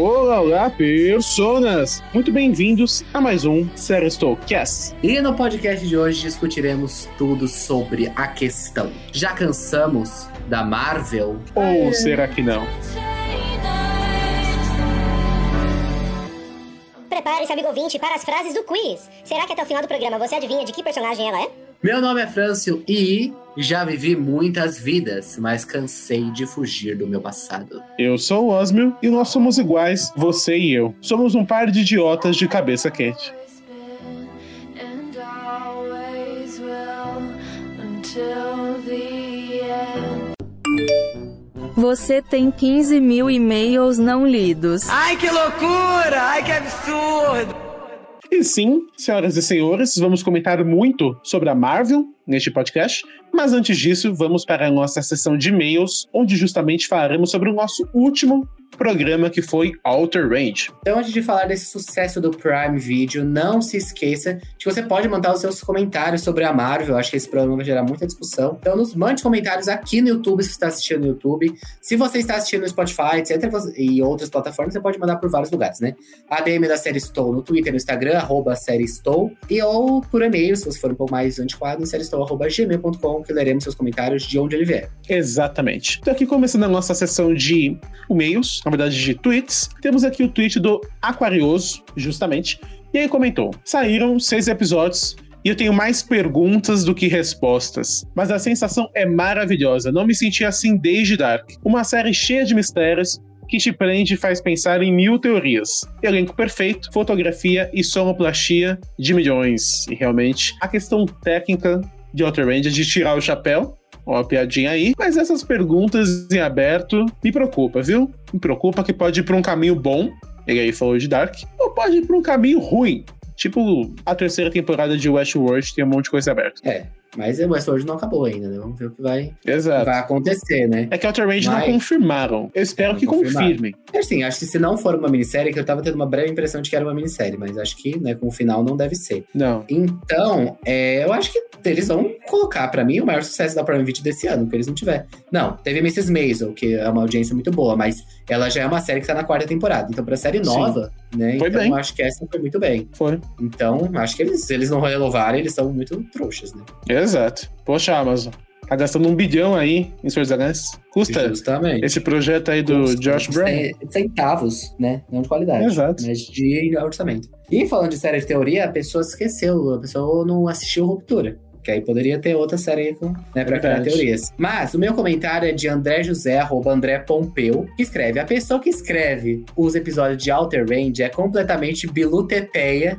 Olá, olá, personas! Muito bem-vindos a mais um Cast. E no podcast de hoje discutiremos tudo sobre a questão. Já cansamos da Marvel? Ou será que não? Prepare-se, amigo ouvinte, para as frases do quiz. Será que até o final do programa você adivinha de que personagem ela é? Meu nome é Frâncio e já vivi muitas vidas, mas cansei de fugir do meu passado. Eu sou o Osmio e nós somos iguais, você e eu. Somos um par de idiotas de cabeça quente. Você tem 15 mil e-mails não lidos. Ai, que loucura! Ai, que absurdo! E sim, senhoras e senhores, vamos comentar muito sobre a Marvel neste podcast. Mas antes disso, vamos para a nossa sessão de e-mails, onde justamente falaremos sobre o nosso último programa que foi Alter Range. Então, antes de falar desse sucesso do Prime Video, não se esqueça que você pode mandar os seus comentários sobre a Marvel. Acho que esse programa vai gerar muita discussão. Então, nos mande comentários aqui no YouTube, se você está assistindo no YouTube. Se você está assistindo no Spotify, etc., e outras plataformas, você pode mandar por vários lugares, né? A DM da série Estou no Twitter, no Instagram, arroba série Estou, e ou por e-mail, se você for um pouco mais antiquado, no série Estou, arroba gmail.com, que leremos seus comentários de onde ele vier. Exatamente. Então, aqui começando a nossa sessão de e-mails, na verdade de tweets. Temos aqui o tweet do Aquarioso, justamente. E aí comentou: saíram seis episódios e eu tenho mais perguntas do que respostas. Mas a sensação é maravilhosa. Não me senti assim desde Dark. Uma série cheia de mistérios que te prende e faz pensar em mil teorias. Elenco perfeito, fotografia e sonoplastia de milhões. E realmente, a questão técnica de Outer Range é de tirar o chapéu, uma piadinha aí. Mas essas perguntas em aberto me preocupa, viu? Me preocupa que pode ir pra um caminho bom, ele aí falou de Dark, ou pode ir pra um caminho ruim. Tipo, a terceira temporada de Westworld tem um monte de coisa aberta. É, mas o Westworld não acabou ainda, né? Vamos ver o que vai, Exato. vai acontecer, né? É que Outer não confirmaram. Eu espero que confirmem. É assim, acho que se não for uma minissérie, que eu tava tendo uma breve impressão de que era uma minissérie, mas acho que, né, com o final não deve ser. Não. Então, é, eu acho que eles vão colocar, para mim, o maior sucesso da Prime Video desse ano, que eles não tiver. Não, teve Mrs. Maisel, que é uma audiência muito boa, mas ela já é uma série que tá na quarta temporada. Então, pra série nova, Sim. Né? Foi então, bem. acho que essa foi muito bem. Foi. Então, acho que eles, se eles não renovarem, eles são muito trouxas, né? Exato. Poxa, Amazon. Tá gastando um bilhão aí em Senhor dos Anéis. Custa Justamente. esse projeto aí do Custa. Josh Brown. Centavos, né? Não de qualidade. Exato. Mas de orçamento. E falando de série de teoria, a pessoa esqueceu. A pessoa não assistiu Ruptura. Que aí poderia ter outra série com, né, pra criar teorias. Mas o meu comentário é de André José, arroba André Pompeu, que escreve: A pessoa que escreve os episódios de Outer Range é completamente biluteteia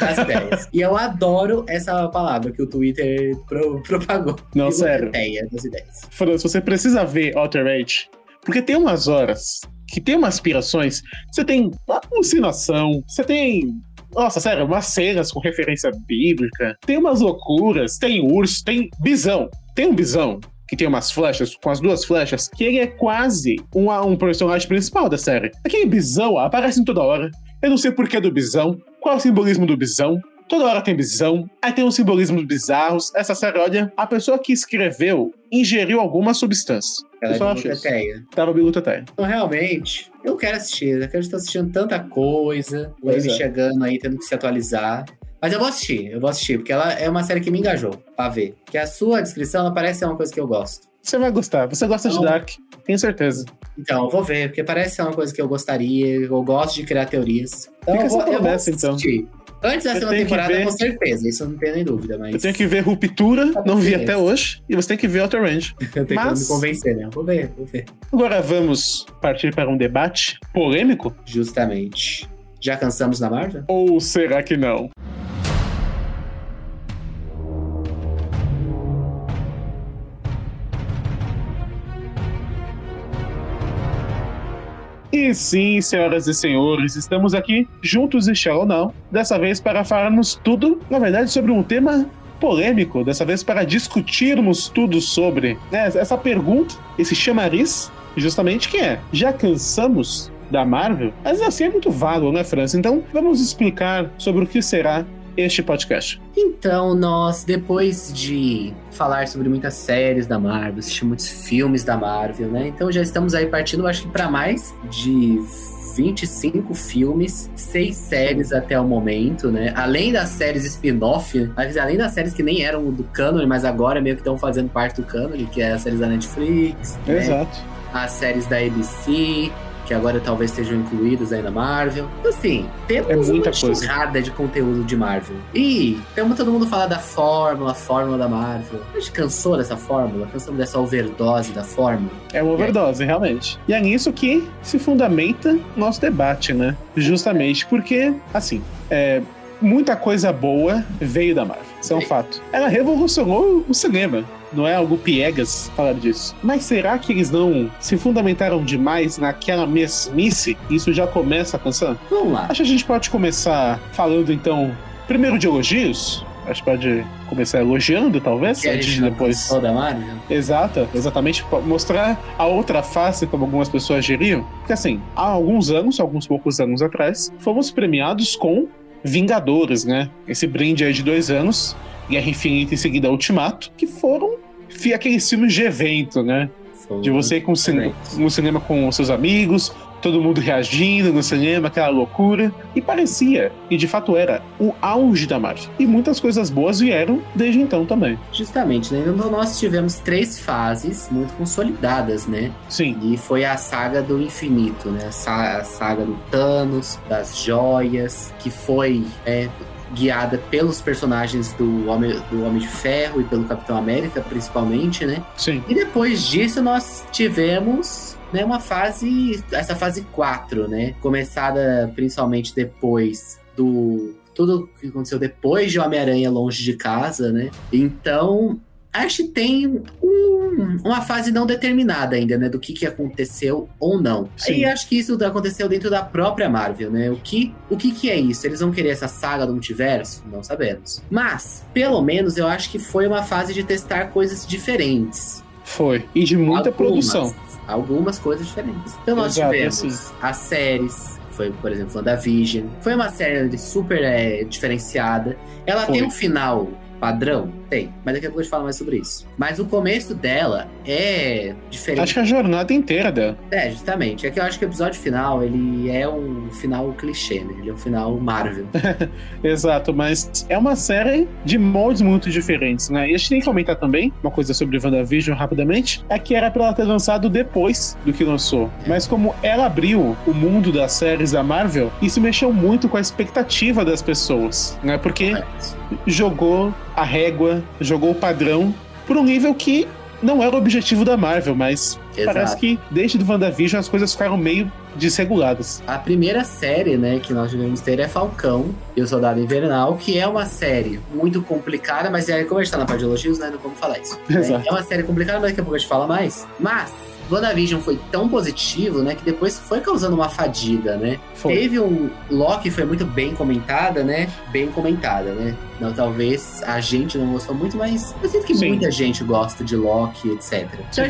das ideias. e eu adoro essa palavra que o Twitter pro, propagou. Não, sério. das ideias. Fran, você precisa ver Outer Range, porque tem umas horas que tem umas aspirações, você tem alucinação, você tem nossa, sério, umas cenas com referência bíblica. Tem umas loucuras, tem urso, tem bisão. Tem um bisão que tem umas flechas, com as duas flechas, que ele é quase um, um personagem principal da série. Aquele bisão aparece em toda hora. Eu não sei por que do bisão, qual é o simbolismo do bisão. Toda hora tem bisão, aí tem uns simbolismos bizarros. Essa série, olha, a pessoa que escreveu ingeriu alguma substância. Ela é biluteteia. Tava biluteteia. Então, realmente, eu quero assistir. Eu quero estar assistindo tanta coisa. O Amy é. chegando aí, tendo que se atualizar. Mas eu vou assistir, eu vou assistir, porque ela é uma série que me engajou pra ver. Que a sua descrição, ela parece ser uma coisa que eu gosto. Você vai gostar, você gosta então, de Dark, tenho certeza. Então, eu vou ver, porque parece ser uma coisa que eu gostaria, eu gosto de criar teorias. Então, Fica eu vou, eu vou então. Antes da segunda temporada, ver... com certeza, isso eu não tenho nem dúvida. Mas... Eu tenho que ver Ruptura, tá não vi até hoje, e você tem que ver Outer Range. eu tenho mas... que me convencer, né? Vou ver, vou ver. Agora vamos partir para um debate polêmico? Justamente. Já cansamos da Marvel? Ou será que não? E sim, senhoras e senhores, estamos aqui juntos e shall não, dessa vez para falarmos tudo, na verdade, sobre um tema polêmico, dessa vez para discutirmos tudo sobre né, essa pergunta, esse chamariz, justamente que é: já cansamos da Marvel? Mas assim é muito vago, né, França? Então vamos explicar sobre o que será este podcast. Então, nós, depois de falar sobre muitas séries da Marvel, assistir muitos filmes da Marvel, né? Então já estamos aí partindo, acho que para mais de 25 filmes, 6 séries até o momento, né? Além das séries spin-off, além das séries que nem eram do cânone, mas agora meio que estão fazendo parte do cânone, que é as séries da Netflix, né? Exato. as séries da ABC, que agora talvez sejam incluídas aí na Marvel. Então, assim, temos É muita uma coisa. enxurrada de conteúdo de Marvel. E temos todo mundo falar da fórmula, fórmula da Marvel. A gente cansou dessa fórmula? Cansamos dessa overdose da fórmula? É uma overdose, realmente. E é nisso que se fundamenta nosso debate, né? Justamente porque, assim, é, muita coisa boa veio da Marvel. Isso é um fato. Ela revolucionou o cinema. Não é algo piegas falar disso. Mas será que eles não se fundamentaram demais naquela mesmice? Isso já começa a cansar? Vamos lá. Acho que a gente pode começar falando, então, primeiro de elogios. Acho que pode começar elogiando, talvez, Que antes de depois. da Marvel? Exata, exatamente, mostrar a outra face, como algumas pessoas diriam. Porque assim, há alguns anos, alguns poucos anos atrás, fomos premiados com Vingadores, né? Esse brinde aí de dois anos, Guerra Infinita e seguida Ultimato, que foram aqueles filmes de evento, né? Foi De você ir com no cinema com os seus amigos, todo mundo reagindo no cinema, aquela loucura. E parecia, e de fato era, o auge da Marvel. E muitas coisas boas vieram desde então também. Justamente, né? Então nós tivemos três fases muito consolidadas, né? Sim, E foi a saga do infinito, né? A, sa- a saga do Thanos, das joias, que foi é, guiada pelos personagens do Homem, do Homem de Ferro e pelo Capitão América, principalmente, né? sim. E depois disso nós tivemos né, uma fase, essa fase 4, né? Começada principalmente depois do tudo que aconteceu depois de Homem-Aranha longe de casa, né? Então, acho que tem um- uma fase não determinada ainda, né? Do que, que aconteceu ou não. Sim. E acho que isso aconteceu dentro da própria Marvel, né? O que, o que, que é isso? Eles vão querer essa saga do multiverso? Não sabemos. Mas, pelo menos, eu acho que foi uma fase de testar coisas diferentes. Foi. E de muita Algumas- produção. Algumas coisas diferentes. Então nós Exato, tivemos assim. as séries. Foi, por exemplo, WandaVision. Foi uma série super é, diferenciada. Ela Foi. tem um final padrão? Tem. Mas daqui a pouco a gente fala mais sobre isso. Mas o começo dela é diferente. Acho que a jornada inteira dela. É, justamente. É que eu acho que o episódio final, ele é um final clichê, né? Ele é um final Marvel. Exato, mas é uma série de moldes muito diferentes, né? E a gente tem que comentar também uma coisa sobre WandaVision rapidamente: é que era pra ela ter lançado depois do que lançou. Mas como ela abriu o mundo das séries da Marvel, isso mexeu muito com a expectativa das pessoas, né? Porque jogou a régua, jogou o padrão por um nível que não era o objetivo da Marvel, mas Exato. parece que desde do WandaVision as coisas ficaram meio desreguladas. A primeira série, né, que nós devemos ter é Falcão e o Soldado Invernal, que é uma série muito complicada, mas é, como a gente tá na parte de elogios, né, não vamos falar isso. Exato. É uma série complicada, mas daqui a pouco a gente fala mais. Mas, WandaVision foi tão positivo, né, que depois foi causando uma fadiga, né? Foi. Teve um Loki foi muito bem comentada, né? Bem comentada, né? Não, talvez a gente não gostou muito, mas eu sinto que Sim. muita gente gosta de Loki, etc. Então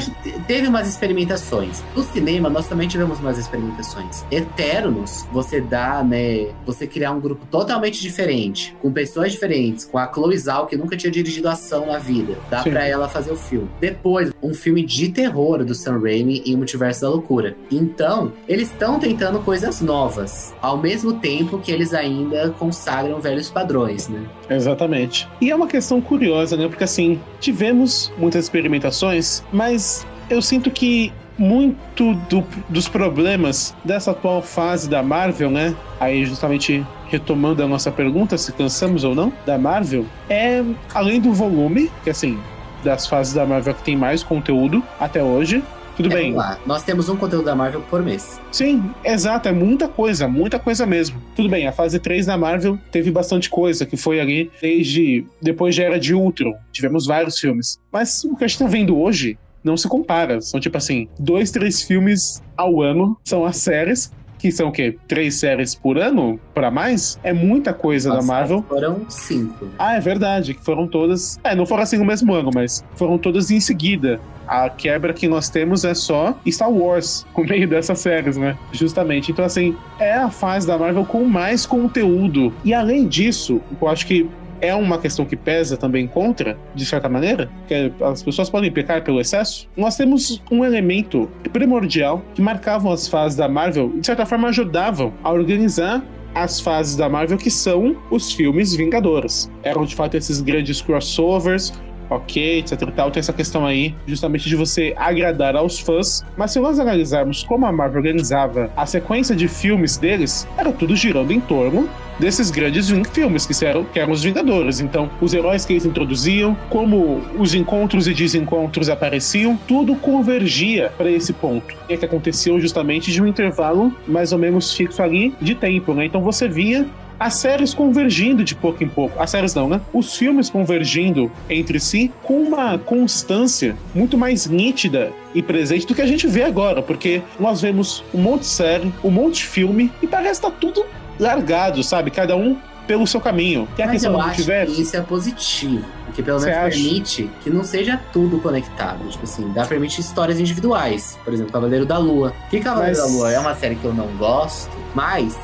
teve umas experimentações. No cinema, nós também tivemos umas experimentações. Eternos, você dá, né? Você criar um grupo totalmente diferente, com pessoas diferentes, com a Chloe Zhao, que nunca tinha dirigido ação na vida. Dá Sim. pra ela fazer o filme. Depois, um filme de terror do Sam Raimi e o Multiverso da Loucura. Então, eles estão tentando coisas novas, ao mesmo tempo que eles ainda consagram velhos padrões, né? Exatamente. E é uma questão curiosa, né? Porque assim, tivemos muitas experimentações, mas eu sinto que muito do- dos problemas dessa atual fase da Marvel, né? Aí justamente retomando a nossa pergunta, se cansamos ou não, da Marvel, é além do volume, que assim, das fases da Marvel que tem mais conteúdo até hoje. Tudo É, bem. lá. Nós temos um conteúdo da Marvel por mês. Sim, exato, é muita coisa, muita coisa mesmo. Tudo bem, a fase 3 da Marvel teve bastante coisa, que foi ali desde depois já era de Ultron. Tivemos vários filmes. Mas o que a gente tá vendo hoje não se compara. São tipo assim, dois, três filmes ao ano são as séries. Que são o quê? Três séries por ano? Pra mais? É muita coisa da Marvel. Foram cinco. Ah, é verdade, que foram todas. É, não foram assim no mesmo ano, mas foram todas em seguida. A quebra que nós temos é só Star Wars, com meio dessas séries, né? Justamente. Então, assim, é a fase da Marvel com mais conteúdo. E além disso, eu acho que é uma questão que pesa também contra, de certa maneira, que as pessoas podem pecar pelo excesso, nós temos um elemento primordial que marcavam as fases da Marvel e, de certa forma, ajudavam a organizar as fases da Marvel, que são os filmes Vingadores. Eram, de fato, esses grandes crossovers, ok, etc e tal. Tem essa questão aí, justamente de você agradar aos fãs. Mas se nós analisarmos como a Marvel organizava a sequência de filmes deles, era tudo girando em torno desses grandes filmes que eram, que eram os Vingadores. Então, os heróis que eles introduziam, como os encontros e desencontros apareciam, tudo convergia para esse ponto. E é que aconteceu justamente de um intervalo mais ou menos fixo ali de tempo, né? Então você via as séries convergindo de pouco em pouco. As séries não, né? Os filmes convergindo entre si com uma constância muito mais nítida e presente do que a gente vê agora, porque nós vemos um monte de série, um monte de filme e parece que tá tudo largado, sabe? Cada um pelo seu caminho. Que é a Mas eu acho que isso é positivo. Porque pelo menos permite que não seja tudo conectado. Tipo assim, dá permite histórias individuais. Por exemplo, Cavaleiro da Lua. Que Cavaleiro mas... da Lua é uma série que eu não gosto, mas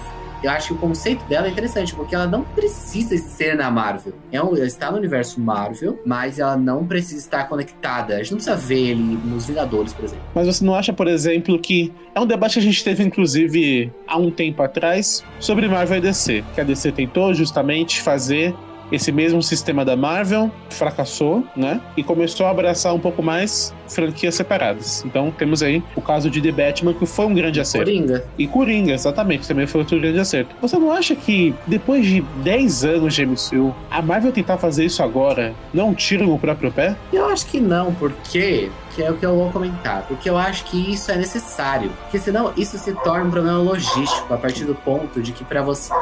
eu acho que o conceito dela é interessante, porque ela não precisa ser na Marvel. É ela está no universo Marvel, mas ela não precisa estar conectada. A gente não precisa ver ele nos Vingadores, por exemplo. Mas você não acha, por exemplo, que é um debate que a gente teve, inclusive, há um tempo atrás, sobre Marvel e DC? Que a DC tentou justamente fazer esse mesmo sistema da Marvel fracassou, né? E começou a abraçar um pouco mais franquias separadas. Então temos aí o caso de The Batman, que foi um grande acerto. Coringa. E Coringa, exatamente, também foi outro grande acerto. Você não acha que depois de 10 anos de MCU, a Marvel tentar fazer isso agora não tira no próprio pé? Eu acho que não, porque que é o que eu vou comentar, porque eu acho que isso é necessário, porque senão isso se torna um problema logístico a partir do ponto de que para você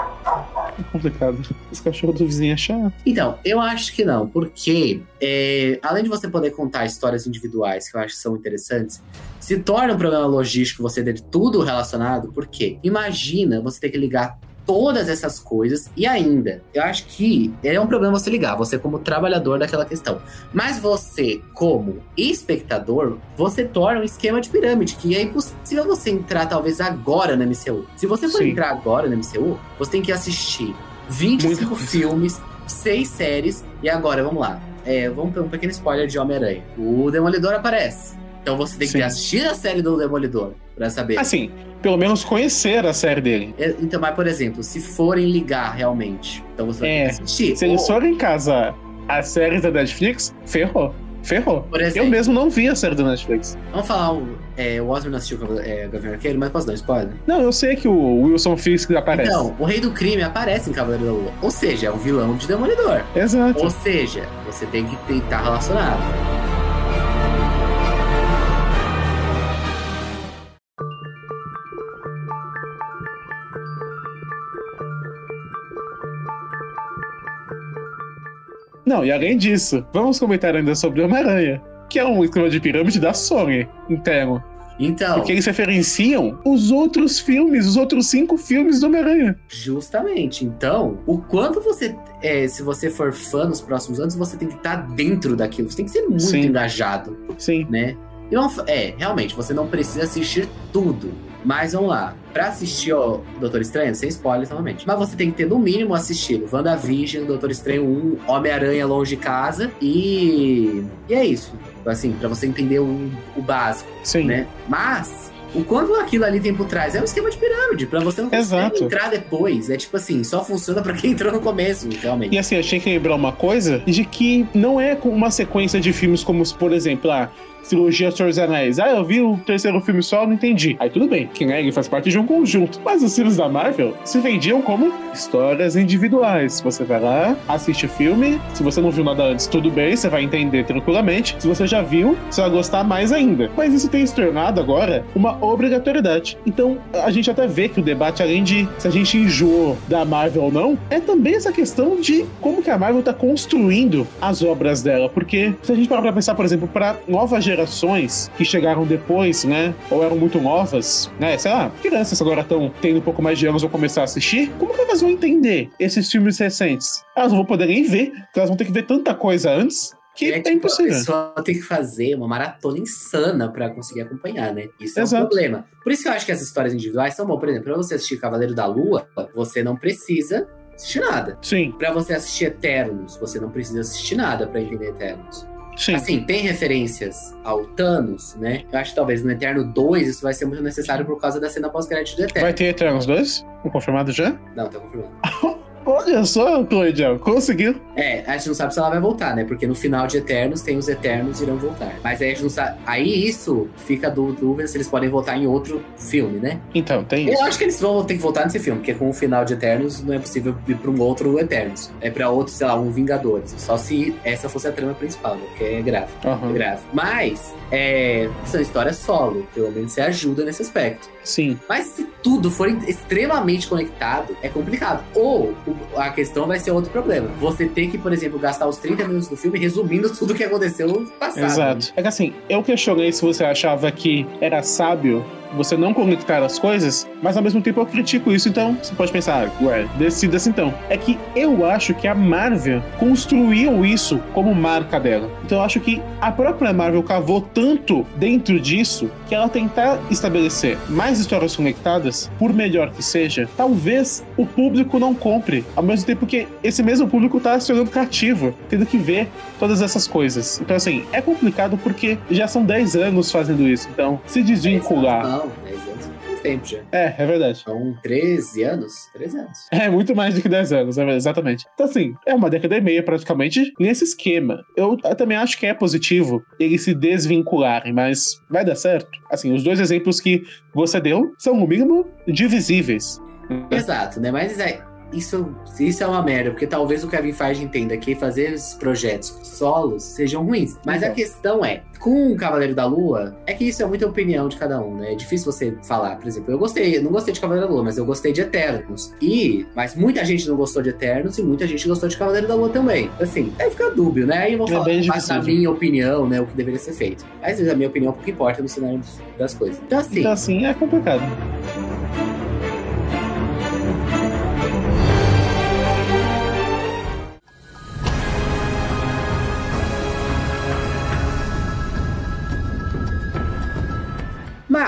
é complicado. Esse cachorro do vizinho é chato. Então, eu acho que não, porque é, além de você poder contar histórias individuais que eu acho que são interessantes, se torna um problema logístico você ter tudo relacionado, porque imagina você ter que ligar todas essas coisas e ainda, eu acho que é um problema você ligar, você como trabalhador daquela questão. Mas você, como espectador, você torna um esquema de pirâmide, que é impossível você entrar talvez agora na MCU. Se você for Sim. entrar agora na MCU, você tem que assistir 25 filmes, 6 séries, e agora, vamos lá. É, vamos ter um pequeno spoiler de Homem-Aranha. O Demolidor aparece. Então você tem que assistir a série do Demolidor pra saber. Assim, pelo menos conhecer a série dele. É, então, mas por exemplo, se forem ligar realmente, então você vai é, assistir. Se eles forem casar as séries da Netflix, ferrou. Ferrou. Exemplo, eu mesmo não vi a série da Netflix. Vamos falar, é, o Osmond assistiu o é, Gavião Arqueiro, mas posso dar um spoiler? Não, eu sei que o Wilson Fisk aparece. Então, o Rei do Crime aparece em Cavaleiro da Lua. Ou seja, é um vilão de Demolidor. Exato. Ou seja, você tem que estar relacionado. Não, e além disso, vamos comentar ainda sobre Homem-Aranha, que é um esquema de pirâmide da Sony interno. Então. Porque eles referenciam os outros filmes, os outros cinco filmes do Homem-Aranha. Justamente. Então, o quanto você. É, se você for fã nos próximos anos, você tem que estar tá dentro daquilo. Você tem que ser muito Sim. engajado. Sim. Né? é, realmente, você não precisa assistir tudo. Mas vamos lá. Pra assistir o Doutor Estranho, sem spoilers novamente. Mas você tem que ter no mínimo assistido WandaVision, Doutor Estranho 1, Homem-Aranha Longe de Casa e. E é isso. Assim, pra você entender o, o básico. Sim. Né? Mas o quanto aquilo ali tem por trás é um esquema de pirâmide, pra você não conseguir entrar depois. É tipo assim, só funciona pra quem entrou no começo, realmente. E assim, achei que lembrar uma coisa de que não é uma sequência de filmes como, por exemplo, ah, trilogia Senhor dos Anéis. Ah, eu vi o terceiro filme só, não entendi. Aí tudo bem, que né, faz parte de um conjunto. Mas os filmes da Marvel se vendiam como histórias individuais. Você vai lá, assiste o filme. Se você não viu nada antes, tudo bem, você vai entender tranquilamente. Se você já viu, você vai gostar mais ainda. Mas isso tem se tornado agora uma obrigatoriedade. Então, a gente até vê que o debate, além de se a gente enjoou da Marvel ou não, é também essa questão de como que a Marvel tá construindo as obras dela. Porque se a gente parar pra pensar, por exemplo, para nova geração gerações que chegaram depois, né? Ou eram muito novas, né? Sei lá, crianças agora estão tendo um pouco mais de anos ou começar a assistir. Como que elas vão entender esses filmes recentes? Elas não vão poder nem ver, porque elas vão ter que ver tanta coisa antes que é, é tipo, impossível. A pessoa tem que fazer uma maratona insana para conseguir acompanhar, né? Isso é Exato. um problema. Por isso que eu acho que as histórias individuais são bom. Por exemplo, pra você assistir Cavaleiro da Lua, você não precisa assistir nada. Sim, Pra você assistir Eternos, você não precisa assistir nada pra entender Eternos. Sim. Assim, tem referências ao Thanos, né? Eu acho que talvez no Eterno 2 isso vai ser muito necessário por causa da cena pós-crédito do Eterno. Vai ter Eternos 2? Confirmado já? Não, tá confirmado. Olha só, Cloidiel, conseguiu. É, a gente não sabe se ela vai voltar, né? Porque no final de Eternos tem os Eternos irão voltar. Mas aí a gente não sabe. Aí isso fica do dúvida se eles podem voltar em outro filme, né? Então, tem isso. Eu acho que eles vão ter que voltar nesse filme, porque com o final de Eternos não é possível ir pra um outro Eternos. É pra outro, sei lá, um Vingadores. Só se essa fosse a trama principal, né? Porque é grave. É Aham, grave. Mas, é, são histórias solo. Pelo menos você ajuda nesse aspecto. Sim. Mas se tudo for extremamente conectado, é complicado. Ou o- a questão vai ser outro problema. Você ter que, por exemplo, gastar os 30 minutos do filme resumindo tudo que aconteceu no passado. Exato. É que assim, eu questionei se você achava que era sábio você não conectar as coisas, mas ao mesmo tempo eu critico isso, então você pode pensar, ah, ué, decida-se então. É que eu acho que a Marvel construiu isso como marca dela. Então eu acho que a própria Marvel cavou tanto dentro disso que ela tentar estabelecer mais histórias conectadas, por melhor que seja, talvez o público não compre. Ao mesmo tempo que esse mesmo público tá se tornando cativo, tendo que ver todas essas coisas. Então, assim, é complicado porque já são 10 anos fazendo isso. Então, se desvincular. Não, 10 anos faz tempo já. É, é verdade. São 13 anos? 13 anos. É muito mais do que 10 anos, é verdade, exatamente. Então, assim, é uma década e meia praticamente nesse esquema. Eu, eu também acho que é positivo eles se desvincularem, mas vai dar certo. Assim, os dois exemplos que você deu são, no mínimo, divisíveis. Exato, né? Mas é, isso, isso é uma merda, porque talvez o Kevin Feige entenda que fazer esses projetos solos sejam ruins. Mas a Então. questão é, com o Cavaleiro da Lua, é que isso é muita opinião de cada um, né? É difícil você falar, por exemplo, eu gostei, eu não gostei de Cavaleiro da Lua, mas eu gostei de Eternos. E, mas muita gente não gostou de Eternos e muita gente gostou de Cavaleiro da Lua também. Assim, aí fica dúbio, né? Aí eu vou É falar, difícil. minha opinião, né, o que deveria ser feito. Mas a minha opinião pouco importa no cenário das coisas. Então, assim, Então, assim, é complicado.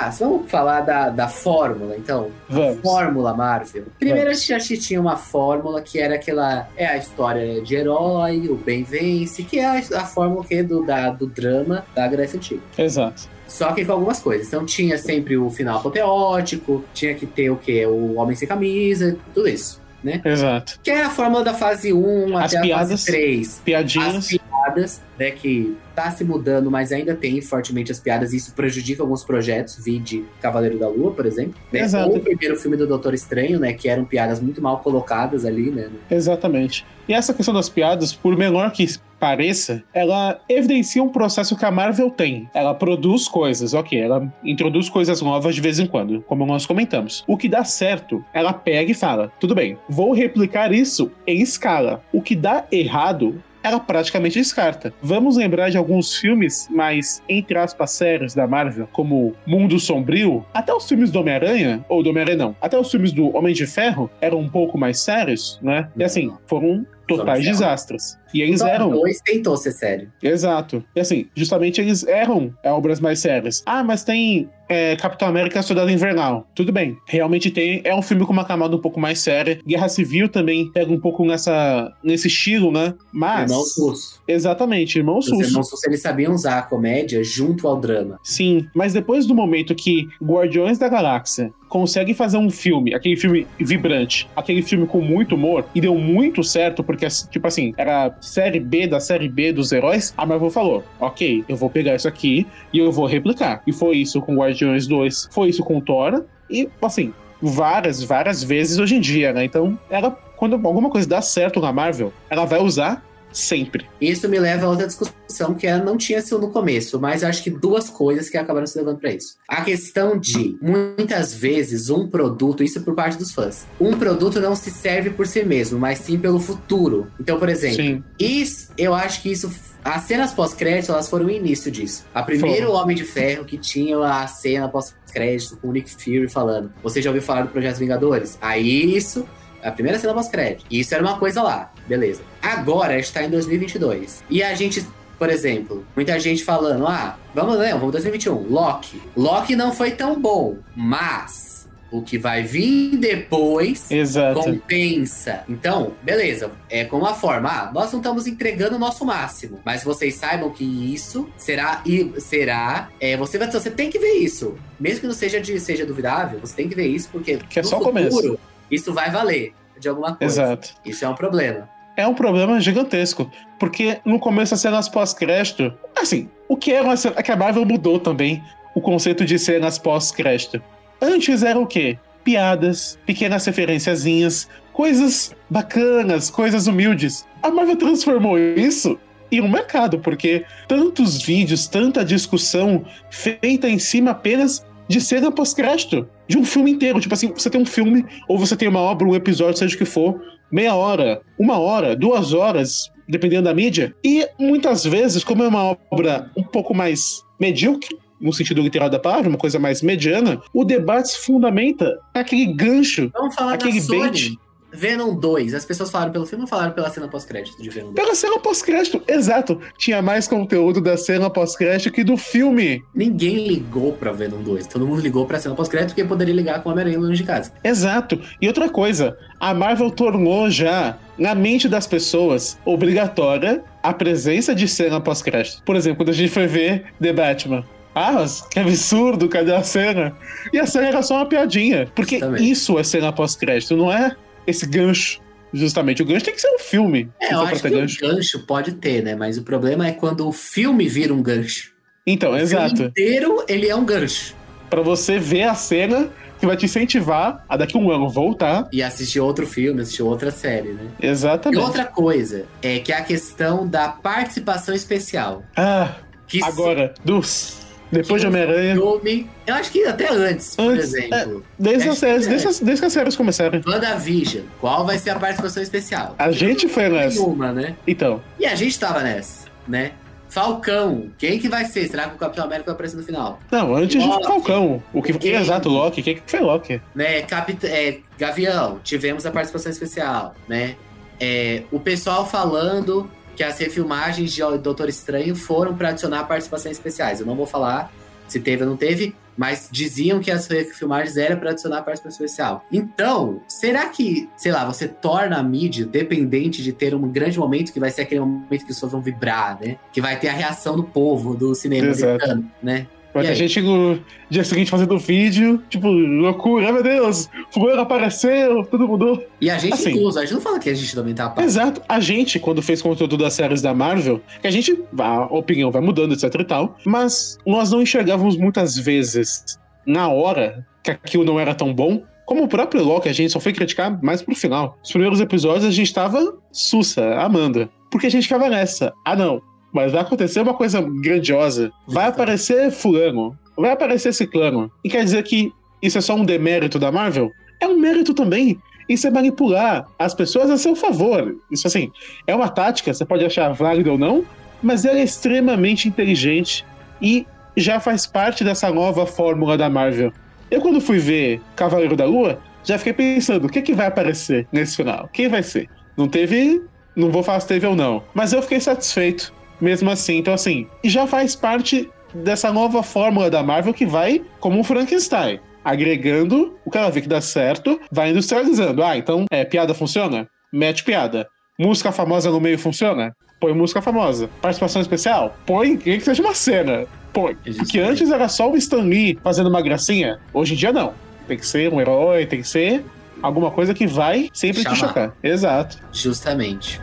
Mas vamos falar da, da fórmula, então. Vamos. Fórmula Marvel. Primeiro Vamos. a gente tinha uma fórmula que era aquela. É a história de herói, o bem vence, que é a, a fórmula que do, da, do drama da Grécia Antiga. Exato. Só que com algumas coisas. Então tinha sempre o final apoteótico, tinha que ter o quê? O homem sem camisa, tudo isso. Né? Exato. Que é a fórmula da fase 1 As até a piadas. fase 3. Piadinhas. As piadas, né, que tá se mudando, mas ainda tem fortemente as piadas, e isso prejudica alguns projetos, vide Cavaleiro da Lua, por exemplo. Né? Exato. Ou o primeiro filme do Doutor Estranho, né, que eram piadas muito mal colocadas ali, né. Exatamente. E essa questão das piadas, por menor que pareça, ela evidencia um processo que a Marvel tem. Ela produz coisas, ok, ela introduz coisas novas de vez em quando, como nós comentamos. O que dá certo, ela pega e fala: tudo bem, vou replicar isso em escala. O que dá errado, ela praticamente descarta. Vamos lembrar de alguns filmes mais, entre aspas, sérios da Marvel, como Mundo Sombrio, até os filmes do Homem-Aranha, ou do Homem-Aranha não, até os filmes do Homem de Ferro eram um pouco mais sérios, né? E assim, foram totais Ferro. desastres. E eles Thor eram. 2 tentou ser sério. Exato. E assim, justamente eles erram é, obras mais sérias. Ah, mas tem é, Capitão América Soldado Invernal. Tudo bem. Realmente tem. É um filme com uma camada um pouco mais séria. Guerra Civil também pega um pouco nessa, nesse estilo, né? Mas. Irmãos Russo. Exatamente, irmãos Os russos. irmãos Russo, eles sabiam usar a comédia junto ao drama. Sim, mas depois do momento que Guardiões da Galáxia consegue fazer um filme, aquele filme vibrante, aquele filme com muito humor, e deu muito certo, porque, tipo assim, era série B da série B dos heróis, a Marvel falou: ok, eu vou pegar isso aqui e eu vou replicar. E foi isso com Guardiões 2, foi isso com Thor, e, assim, várias, várias vezes hoje em dia, né? Então, ela, quando alguma coisa dá certo na Marvel, ela vai usar sempre. Isso me leva a outra discussão que ela não tinha sido no começo, mas acho que duas coisas que acabaram se levando para isso. A questão de muitas vezes um produto, isso por parte dos fãs, um produto não se serve por si mesmo, mas sim pelo futuro. Então, por exemplo, Sim. isso, eu acho que isso. As cenas pós-crédito, elas foram o início disso. A primeiro Foram. Homem de Ferro que tinha a cena pós-crédito com o Nick Fury falando: Você já ouviu falar do Projeto Vingadores? Aí isso. A primeira cena pós-crédito. Isso era uma coisa lá. Beleza. Agora a gente tá em 2022. E a gente. Por exemplo, muita gente falando: ah, vamos, né, vamos 2021. Loki. Loki não foi tão bom, mas O que vai vir depois Exato. compensa. Então, beleza. É como a forma. Ah, nós não estamos entregando o nosso máximo. Mas vocês saibam que isso será. E será. É, você, vai, você tem que ver isso. Mesmo que não seja, de, seja duvidável, você tem que ver isso, porque Que é só o futuro, começo. Isso vai valer de alguma coisa. Exato. Isso é um problema. É um problema gigantesco. Porque no começo das cenas pós-crédito. Assim, o que era uma cena. É que a Marvel mudou também o conceito de cenas pós-crédito. Antes era o quê? Piadas, pequenas referenciazinhas, coisas bacanas, coisas humildes. A Marvel transformou isso em um mercado, porque tantos vídeos, tanta discussão feita em cima apenas de cena pós-crédito. De um filme inteiro. Tipo assim, você tem um filme, ou você tem uma obra, um episódio, seja o que for, meia hora, uma hora, duas horas, dependendo da mídia. E muitas vezes, como é uma obra um pouco mais medíocre, no sentido literal da palavra, uma coisa mais mediana, o debate se fundamenta naquele gancho, aquele bait. Venom 2. As pessoas falaram pelo filme ou falaram pela cena pós-crédito de Venom 2? Pela cena pós-crédito, exato. Tinha mais conteúdo da cena pós-crédito que do filme. Ninguém ligou pra Venom 2. Todo mundo ligou pra cena pós-crédito porque poderia ligar com o Homem-Aranha longe de casa. Exato. E outra coisa, a Marvel tornou já na mente das pessoas obrigatória a presença de cena pós-crédito. Por exemplo, quando a gente foi ver The Batman. Ah, que absurdo, cadê a cena? E a cena era só uma piadinha. Porque isso é cena pós-crédito, não é esse gancho. Justamente, o gancho tem que ser um filme. É, se eu acho que gancho. o gancho pode ter, né? Mas o problema é quando o filme vira um gancho. Então, O exato. filme inteiro, ele é um gancho. Pra você ver a cena que vai te incentivar a daqui a um ano voltar. E assistir outro filme, assistir outra série, né? E Exatamente. outra coisa, é que é a questão da participação especial. Ah, Que agora, dos. Depois de Homem-Aranha. filme, eu acho que até antes, por Antes, exemplo. Desde, as séries, desde, é. as, desde que as séries começaram. WandaVision, qual vai ser a participação especial? A gente foi nessa. Nenhuma, né? Então, E a gente tava nessa, né? Falcão, quem que vai ser? Será que o Capitão América vai aparecer no final? não, antes de Loki. Falcão. O que Quem? Exato, Loki. Quem que foi Loki? Né, Capit é, Gavião, tivemos a participação especial, né? É, o pessoal falando que as refilmagens de Doutor Estranho foram para adicionar participações especiais. Eu não vou falar se teve ou não teve, mas diziam que as refilmagens eram para adicionar participação especial. Então, será que, sei lá, você torna a mídia dependente de ter um grande momento que vai ser aquele momento que as pessoas vão vibrar, né? Que vai ter a reação do povo do cinema Exato. americano, né? E ter aí? gente no dia seguinte fazendo vídeo, tipo, loucura, meu Deus, fulano apareceu, tudo mudou. E a gente Assim. incluso, a gente não fala que a gente também tá Exato. A gente, quando fez conteúdo das séries da Marvel, que a gente, a opinião vai mudando, etc e tal, mas nós não enxergávamos muitas vezes, na hora, que aquilo não era tão bom. Como o próprio Loki, a gente só foi criticar mais pro final. Os primeiros episódios a gente tava sussa, amando. Porque a gente ficava nessa. Ah, não. Mas vai acontecer uma coisa grandiosa. Vai aparecer fulano. Vai aparecer ciclano. E quer dizer que isso é só um demérito da Marvel? É um mérito também. Isso é manipular as pessoas a seu favor. Isso, assim, é uma tática, você pode achar válida ou não, mas ela é extremamente inteligente e já faz parte dessa nova fórmula da Marvel. Eu, quando fui ver Cavaleiro da Lua, já fiquei pensando: o que, que vai aparecer nesse final? Quem vai ser? Não teve. Não vou falar se teve ou não. Mas eu fiquei satisfeito, mesmo assim. Então, assim, já faz parte dessa nova fórmula da Marvel que vai como um Frankenstein. Agregando o que ela vê que dá certo, vai industrializando. Ah, então, é, piada funciona? Mete piada. Música famosa no meio funciona? Põe música famosa. Participação especial? Põe, quem que seja uma cena. Põe. Porque Justamente. antes era só o Stan Lee fazendo uma gracinha. Hoje em dia não. Tem que ser um herói, tem que ser alguma coisa que vai sempre te Chamar. chocar. Exato. Justamente.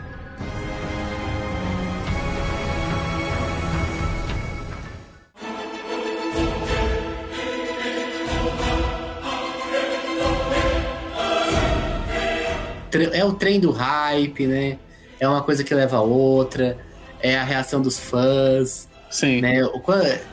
É o trem do hype, né? É uma coisa que leva a outra. É a reação dos fãs, Sim. né?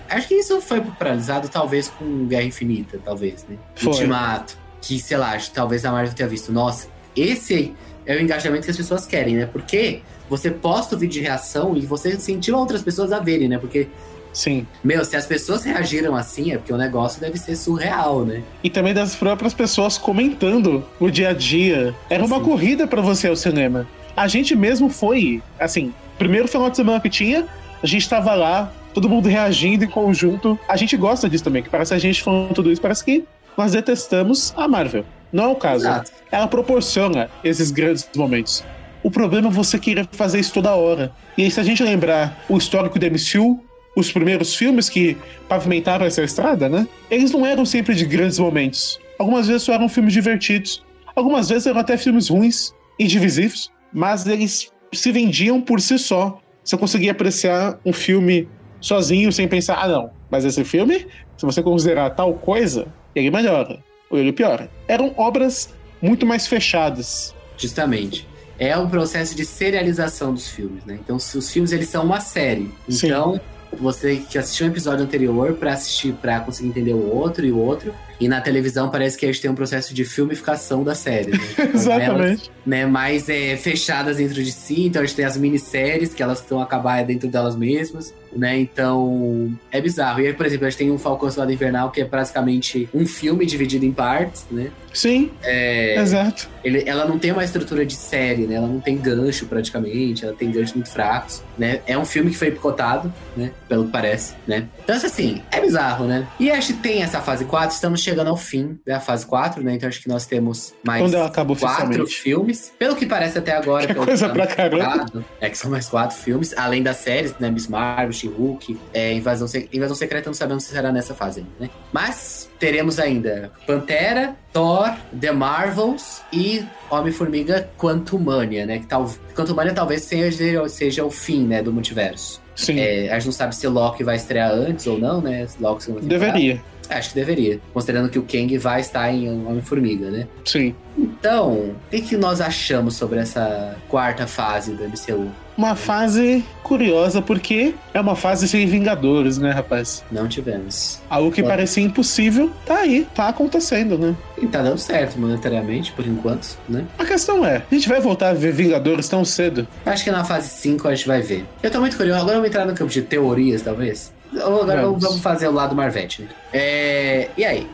Acho que isso foi popularizado talvez com Guerra Infinita, talvez, né? Foi. Ultimato. Que, sei lá, talvez a Marvel tenha visto. Nossa, esse é o engajamento que as pessoas querem, né? Porque você posta o vídeo de reação e você incentiva outras pessoas a verem, né? Porque, Sim. meu, se as pessoas reagiram assim, é porque o negócio deve ser surreal, né? E também das próprias pessoas comentando o dia a dia. Era uma Sim. corrida pra você ao cinema. A gente mesmo foi, assim, primeiro final de semana que tinha, a gente tava lá, todo mundo reagindo em conjunto. A gente gosta disso também, que parece a gente falando tudo isso, parece que nós detestamos a Marvel. Não é o caso. Exato. Ela proporciona esses grandes momentos. O problema é você querer fazer isso toda hora. E aí, se a gente lembrar o histórico do MCU, os primeiros filmes que pavimentaram essa estrada, né? Eles não eram sempre de grandes momentos. Algumas vezes só eram filmes divertidos. Algumas vezes eram até filmes ruins e divisivos. Mas eles se vendiam por si só. Você conseguia apreciar um filme sozinho, sem pensar, ah, não, mas esse filme, se você considerar tal coisa, ele melhora, ou ele piora. Eram obras muito mais fechadas. Justamente. É o processo de serialização dos filmes, né? Então, os filmes eles são uma série. Sim. Você que assistiu um episódio anterior pra assistir, para conseguir entender o outro e o outro. E na televisão parece que a gente tem um processo de filmificação da série. Né? Então, elas, Exatamente. né, mais é, fechadas dentro de si. Então a gente tem as minisséries que elas estão acabar dentro delas mesmas, né? Então é bizarro. E aí, por exemplo, a gente tem um Falcão Soldado Invernal que é praticamente um filme dividido em partes, né? Sim, É, exato. ele- ela não tem uma estrutura de série, né? Ela não tem gancho praticamente, ela tem ganchos muito fracos, né? É um filme que foi picotado, né? Pelo que parece, né? Então, assim, é bizarro, né? E acho que tem essa fase 4, estamos chegando ao fim da fase 4, né? Então acho que nós temos mais Quando ela quatro filmes. Pelo que parece até agora, Que coisa tá pra caramba. É que são mais quatro filmes, além das séries, né? Miss Marvel, She-Hulk, é, Invasão, Se- Invasão Secreta, não sabemos se será nessa fase ainda, né? Mas teremos ainda Pantera, Thor, The Marvels e Homem-Formiga Quantumania, né? Que tal... Quantumania talvez seja, seja o fim, né, do multiverso. Sim, É, a gente não sabe se Loki vai estrear antes ou não, né? Loki deveria. Acho que deveria. Considerando que o Kang vai estar em Homem-Formiga, né? Sim. Então, o que, que nós achamos sobre essa quarta fase do MCU? Uma fase curiosa, porque é uma fase sem Vingadores, né, rapaz? Não tivemos. Algo que Bom. parecia impossível, tá aí, tá acontecendo, né? E tá dando certo monetariamente, por enquanto, né? A questão é, a gente vai voltar a ver Vingadores tão cedo? Acho que na fase 5 a gente vai ver. Eu tô muito curioso. Agora vamos entrar no campo de teorias, talvez. Agora Vamos. vamos fazer o lado Marvete, né? É... E aí?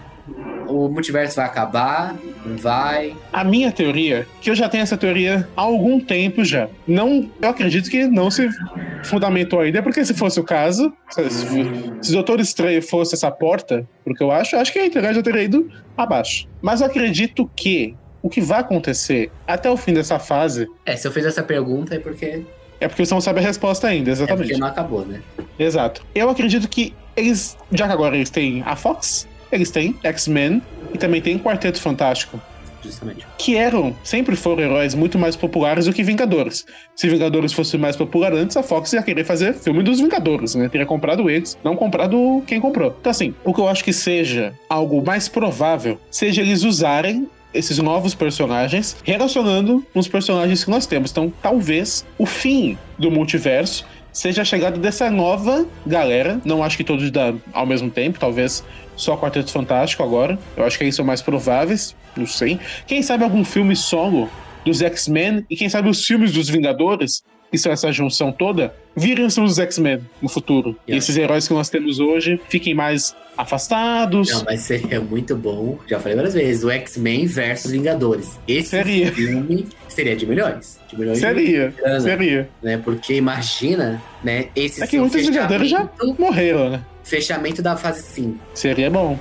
O multiverso vai acabar? Não vai? A minha teoria, que eu já tenho essa teoria há algum tempo já. Não, eu acredito que não se fundamentou ainda, porque se fosse o caso, se, se, Doutor Estranho fosse essa porta, porque eu acho, acho que a internet já teria ido abaixo. Mas eu acredito que o que vai acontecer até o fim dessa fase É, se eu fiz essa pergunta é porque, é porque você não sabe a resposta ainda, é exatamente. porque não acabou, né? Exato. Eu acredito que eles, já que agora eles têm a Fox, eles têm X-Men e também tem Quarteto Fantástico. Justamente. que eram, sempre foram heróis muito mais populares do que Vingadores. Se Vingadores fosse mais popular antes, a Fox ia querer fazer filme dos Vingadores, né? Teria comprado eles, não comprado quem comprou. Então, assim, o que eu acho que seja algo mais provável, seja eles usarem esses novos personagens relacionando os personagens que nós temos. Então, talvez o fim do multiverso seja a chegada dessa nova galera. Não acho que todos da, ao mesmo tempo, talvez só Quarteto Fantástico agora. Eu acho que eles são mais prováveis, não sei. Quem sabe algum filme solo dos X-Men e quem sabe os filmes dos Vingadores, são essa junção toda, virem os X-Men no futuro. E esses heróis que nós temos hoje fiquem mais afastados. Não, mas seria muito bom. Já falei várias vezes. O X-Men versus Vingadores. Esse Seria. filme seria de milhões. De milhões de Seria, seria. né? Porque imagina, né? Esse É que muitos Vingadores já morreram, né? Fechamento da fase 5. Seria bom.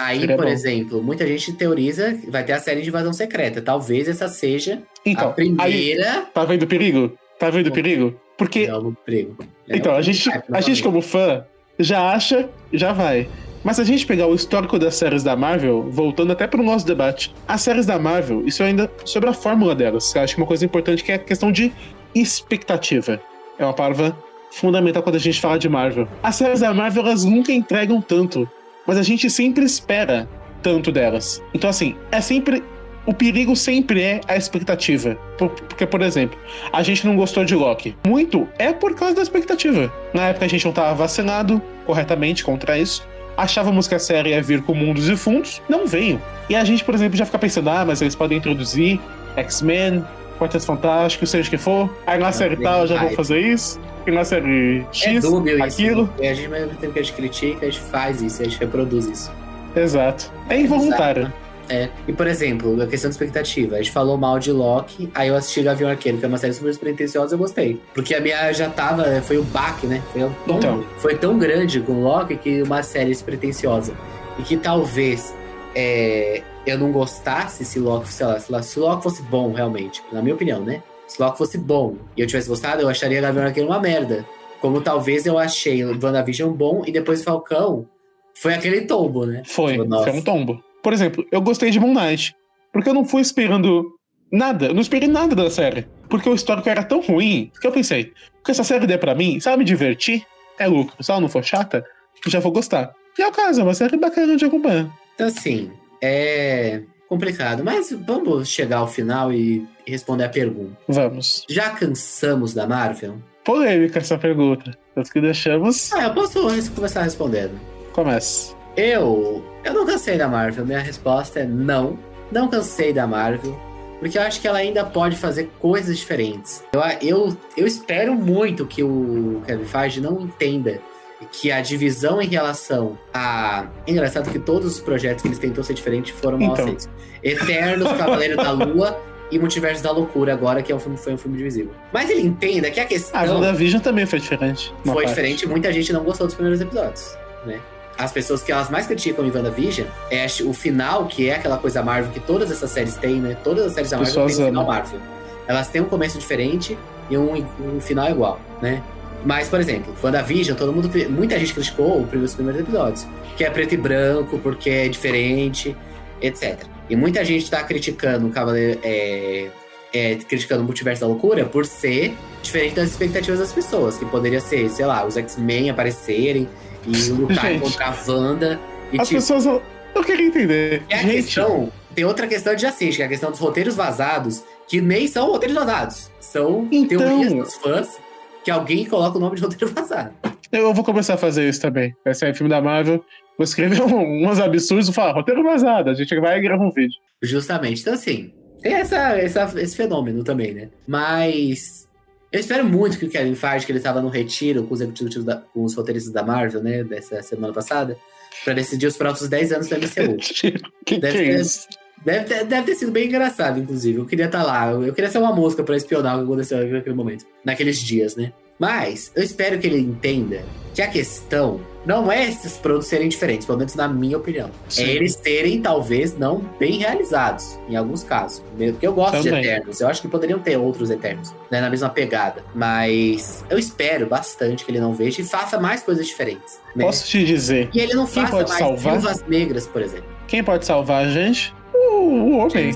Aí, Seria por bom. exemplo, muita gente teoriza que vai ter a série de invasão secreta. Talvez essa seja Então, a primeira. tá vendo o perigo? Tá vendo o perigo? Porque Não, no emprego. É Então, um a gente, hype, a gente como fã, já acha, já vai. Mas se a gente pegar o histórico das séries da Marvel, voltando até pro nosso debate, as séries da Marvel, isso ainda sobre a fórmula delas. Eu acho que uma coisa importante que é a questão de expectativa. É uma palavra fundamental quando a gente fala de Marvel. As séries da Marvel, elas nunca entregam tanto, mas a gente sempre espera tanto delas. Então, assim, é sempre. O perigo sempre é a expectativa. Por- Porque, por exemplo, a gente não gostou de Loki. Muito é por causa da expectativa. Na época a gente não estava vacinado corretamente contra isso. Achávamos que a série ia vir com mundos e fundos, não veio. E a gente, por exemplo, já fica pensando, ah, mas eles podem introduzir X-Men, Quarteto Fantástico, seja o que for. Aí na série tal já hype. fazer isso. E na série É X, dúbio isso. aquilo. né? E a gente, ao mesmo tempo que a gente critica, a gente faz isso, a gente reproduz isso. Exato. É involuntário. É. E, por exemplo, a questão da expectativa. A gente falou mal de Loki, aí eu assisti Gavião Arqueiro, que é uma série super despretensiosa, eu gostei. Porque a minha já tava, foi o baque, né? Foi, o tom, Então. foi tão grande com Loki que uma série despretensiosa. E que talvez é, eu não gostasse se Loki, sei lá, se Loki fosse bom, realmente. Na minha opinião, né? Se Loki fosse bom e eu tivesse gostado, eu acharia Gavião Arqueiro uma merda. Como talvez eu achei o WandaVision bom e depois Falcão foi aquele tombo, né? Foi, Tipo, foi um tombo. Por exemplo, eu gostei de Moon Knight. Porque eu não fui esperando nada. Eu não esperei nada da série. Porque o histórico era tão ruim que eu pensei, o que essa série der pra mim, se ela me divertir, é lucro. Se ela não for chata, já vou gostar. E é o caso, é uma série bacana de acompanhar. Então, assim, é complicado. Mas vamos chegar ao final e responder a pergunta. Vamos. Já cansamos da Marvel? Polêmica essa pergunta. Tanto que deixamos. Ah, eu posso começar respondendo. Começa. Eu. Eu não cansei da Marvel. Minha resposta é não. Não cansei da Marvel. Porque eu acho que ela ainda pode fazer coisas diferentes. Eu, eu, eu espero muito que o Kevin Feige não entenda que a divisão em relação a. Engraçado que todos os projetos que eles tentou ser diferentes foram mal Então. aceitos. Eternos, Cavaleiro da Lua e Multiverso da Loucura, agora que é um filme, foi um filme divisível. Mas ele entenda que a questão A WandaVision também foi diferente. foi parte. diferente muita gente não gostou dos primeiros episódios, né? As pessoas que elas mais criticam em WandaVision é o final, que é aquela coisa Marvel que todas essas séries têm, né? Todas as séries da Marvel têm um final. Marvel. Elas têm um começo diferente e um, um final igual, né? Mas, por exemplo, WandaVision, todo mundo, muita gente criticou os primeiros episódios, que é preto e branco, porque é diferente, etc. E muita gente tá criticando o Cavaleiro, é, é, criticando o Multiverso da Loucura por ser diferente das expectativas das pessoas, que poderia ser, sei lá, os X-Men aparecerem e lutar Gente. contra a Wanda. E As tipo, pessoas. não- Eu queria entender. é a Gente, questão. Tem outra questão de assiste, que é a questão dos roteiros vazados, que nem são roteiros vazados. São Então. teorias dos fãs que alguém coloca o nome de roteiro vazado. eu vou começar a fazer isso também. Vai sair filme da Marvel. Vou escrever um, uns absurdos e falar, roteiro vazado. A gente vai e grava um vídeo. Justamente. Então, assim, tem essa, essa- esse fenômeno também, né? Mas. Eu espero muito que o Kevin Feige, que ele tava no retiro com os executivos da- com os roteiristas da Marvel, né? Dessa semana passada, pra decidir os próximos 10 anos da MCU. que que Deve é ter- isso? Deve ter, deve ter sido bem engraçado, inclusive. Eu queria estar lá. Eu queria ser uma mosca pra espionar o que aconteceu naquele momento. Naqueles dias, né? Mas eu espero que ele entenda que a questão não é esses produtos serem diferentes, pelo menos na minha opinião. Sim. É eles serem, talvez, não bem realizados, em alguns casos. Mesmo Porque eu gosto de Também. Eternos. Eu acho que poderiam ter outros Eternos, né? Na mesma pegada. Mas eu espero bastante que ele não veja e faça mais coisas diferentes. Né? Posso te dizer, E ele não Quem faça pode mais salvar? negras, por exemplo. quem pode salvar a gente? O, homem.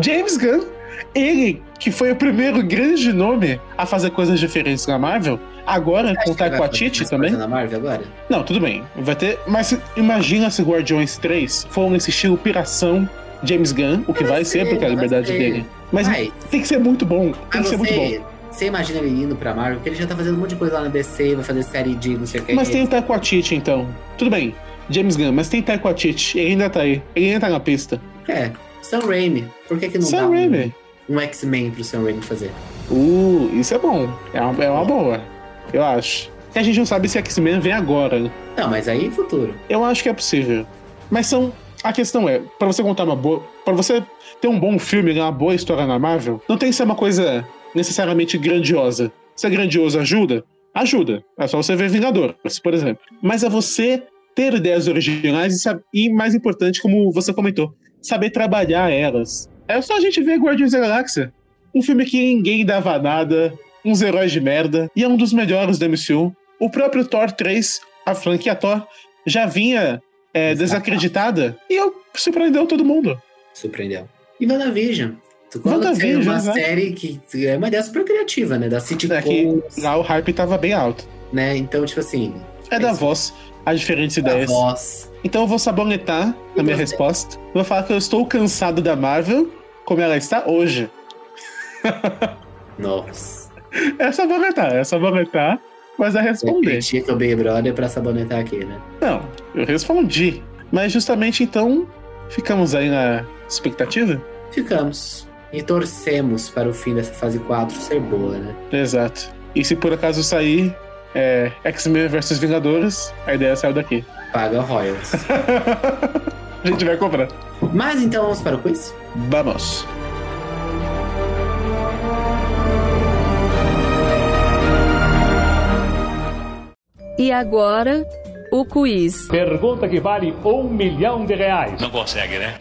James Gunn. Ele, que foi o primeiro grande nome a fazer coisas diferentes na Marvel, agora com Taika fazer Waititi mais também. Na Marvel agora? Não, tudo bem. Vai ter. Mas imagina se Guardiões 3 for nesse estilo piração James Gunn, o que vai, Vai ser, ser, porque é a liberdade dele. Mas Vai. tem que ser muito bom. Tem que ser muito bom. você, imagina ele indo pra Marvel, porque ele já tá fazendo um monte de coisa lá na DC, vai fazer série de não sei o que. Mas tem o Taika Waititi, então. Tudo bem. James Gunn, mas tem Taika Waititi. Ele ainda tá aí. Ele ainda tá na pista. É, Sam Raimi. Por que, que não dá Sam um, Raimi. um X-Men pro Sam Raimi fazer? Uh, isso é bom. É uma, é uma boa. Eu acho. E a gente não sabe se X-Men vem agora. né? Não, mas aí é futuro. Eu acho que é possível. Mas são. A questão é, pra você contar uma boa. Pra você ter um bom filme, uma boa história na Marvel, não tem que ser uma coisa necessariamente grandiosa. Se é grandioso ajuda, ajuda. É só você ver Vingadores, por exemplo. Mas é você ter ideias originais e, e mais importante, como você comentou, saber trabalhar elas. É só a gente ver Guardiões da Galáxia. Um filme que ninguém dava nada, uns heróis de merda, e é um dos melhores da MCU. O próprio Thor 3, a franquia Thor, já vinha é, desacreditada e eu surpreendeu todo mundo. Surpreendeu. E WandaVision. Tu WandaVision, uma exato. série que é uma ideia super criativa, né? Da É sitcoms, que lá o hype tava bem alto. né? Então, tipo assim, É da Isso. voz, as diferentes a ideias. voz. Então eu vou sabonetar na minha resposta. Vou falar que eu estou cansado da Marvel como ela está hoje. Nossa. É sabonetar, é sabonetar, mas é responder. critica o Big Brother pra sabonetar aqui, né? Não, eu respondi. Mas justamente então, ficamos aí na expectativa? Ficamos. E torcemos para o fim dessa fase 4 ser boa, né? Exato. E se por acaso sair é, X-Men vs Vingadores, a ideia saiu daqui. Paga royalties. A gente vai cobrar. Mas então vamos para o quiz? Vamos. E agora, o quiz. Pergunta que vale um milhão de reais. Não consegue, né?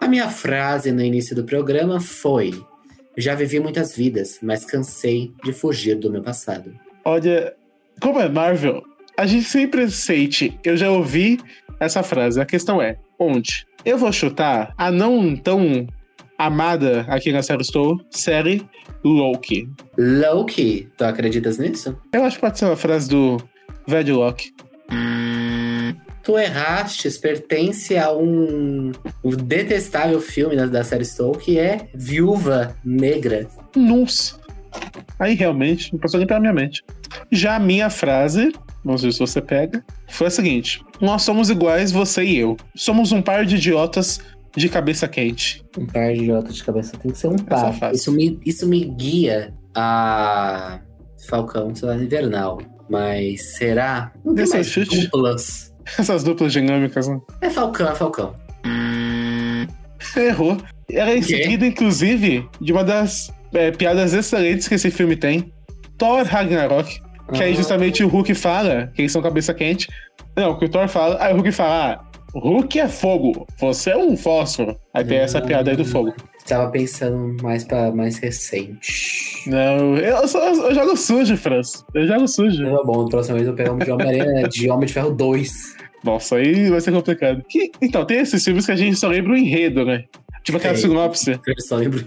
A minha frase no início do programa foi: Já vivi muitas vidas, mas cansei de fugir do meu passado. Olha, como é Marvel, a gente sempre sente. Eu já ouvi essa frase. A questão é: onde? Eu vou chutar a não tão amada aqui na série Estou, série Loki. Loki, tu acreditas nisso? Eu acho que pode ser uma frase do velho Loki. Tu errastes, pertence a um, um detestável filme da, da série Soul que é Viúva Negra. Nossa. Aí realmente não passou nem pela minha mente. Já a minha frase, não sei se você pega, foi a seguinte: Nós somos iguais, você e eu. Somos um par de idiotas de cabeça quente. Um par de idiotas de cabeça tem que ser um par. fase. Isso me, isso me guia a Falcão Soldado Invernal. Mas será? Não tem é mais chute? duplas. Essas duplas dinâmicas, né? É Falcão, é Falcão. Errou. Ela é em seguida, inclusive, de uma das é, piadas excelentes que esse filme tem. Thor Ragnarok. Que aí Ah. justamente o Hulk fala que eles são cabeça quente. Não, que o Thor fala. Aí o Hulk fala: ah, Hulk é fogo, você é um fósforo. Aí tem essa piada aí do fogo. Tava pensando mais para mais recente. Não, eu, só- eu jogo sujo, Franz. Eu jogo sujo. Tá bom, próxima vez eu pego um de Homem-Aranha de Homem de Ferro 2. Nossa, aí vai ser complicado. Que- então, tem esses filmes que a gente só lembra o enredo, né? Tipo aquela sinopse. Eu só lembro.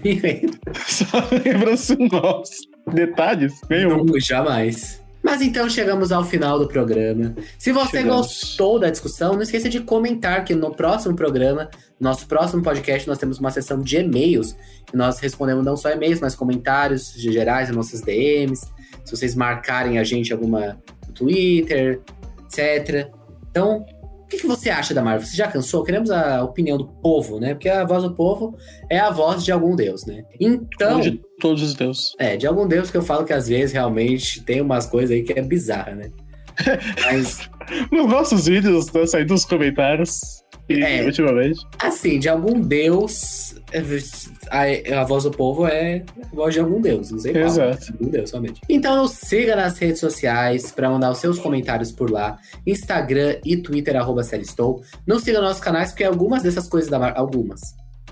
Só lembra a sinopse. Detalhes? Nenhum. Não, jamais. Mas então chegamos ao final do programa. Se você Chegamos. gostou da discussão, não esqueça de comentar que no próximo programa, nosso próximo podcast, nós temos uma sessão de e-mails. Nós respondemos não só e-mails, mas comentários gerais nossas DMs. Se vocês marcarem a gente alguma no Twitter, etc. Então, o que, que você acha da Marvel? Você já cansou? Queremos a opinião do povo, né? Porque a voz do povo é a voz de algum deus, né? Então. De todos os deuses. É, de algum deus que eu falo que às vezes realmente tem umas coisas aí que é bizarra, né? Mas, Nos nossos vídeos, tá saindo os comentários. E, É. ultimamente. assim, de algum deus, é, a, a voz do povo é a voz de algum deus, não sei qual. Exato. Algum deus, somente. Então, nos siga nas redes sociais para mandar os seus comentários por lá. Instagram e Twitter, arroba Estou. Não siga nossos canais, porque algumas dessas coisas da Marvel, algumas,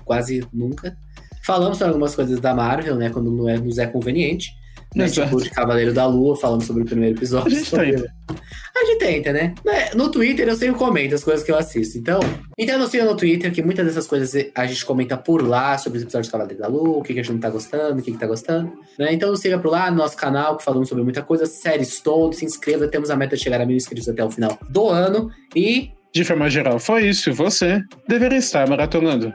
quase nunca, falamos sobre algumas coisas da Marvel, né, quando não é, nos é conveniente. Né, Exato. tipo, de Cavaleiro da Lua, falando sobre o primeiro A episódio. gente sobre- tenta. A gente tenta, né? Né, No Twitter eu sempre comento as coisas que eu assisto. Então, então não siga no Twitter, que muitas dessas coisas a gente comenta por lá sobre os episódios de Cavaleiro da Lua, o que, que a gente não tá gostando, o que, que tá gostando. Né? Então siga por lá, no nosso canal, que falamos sobre muita coisa, séries todas, se inscreva, temos a meta de chegar a mil inscritos até o final do ano. E De forma geral, foi isso. Você deveria estar maratonando.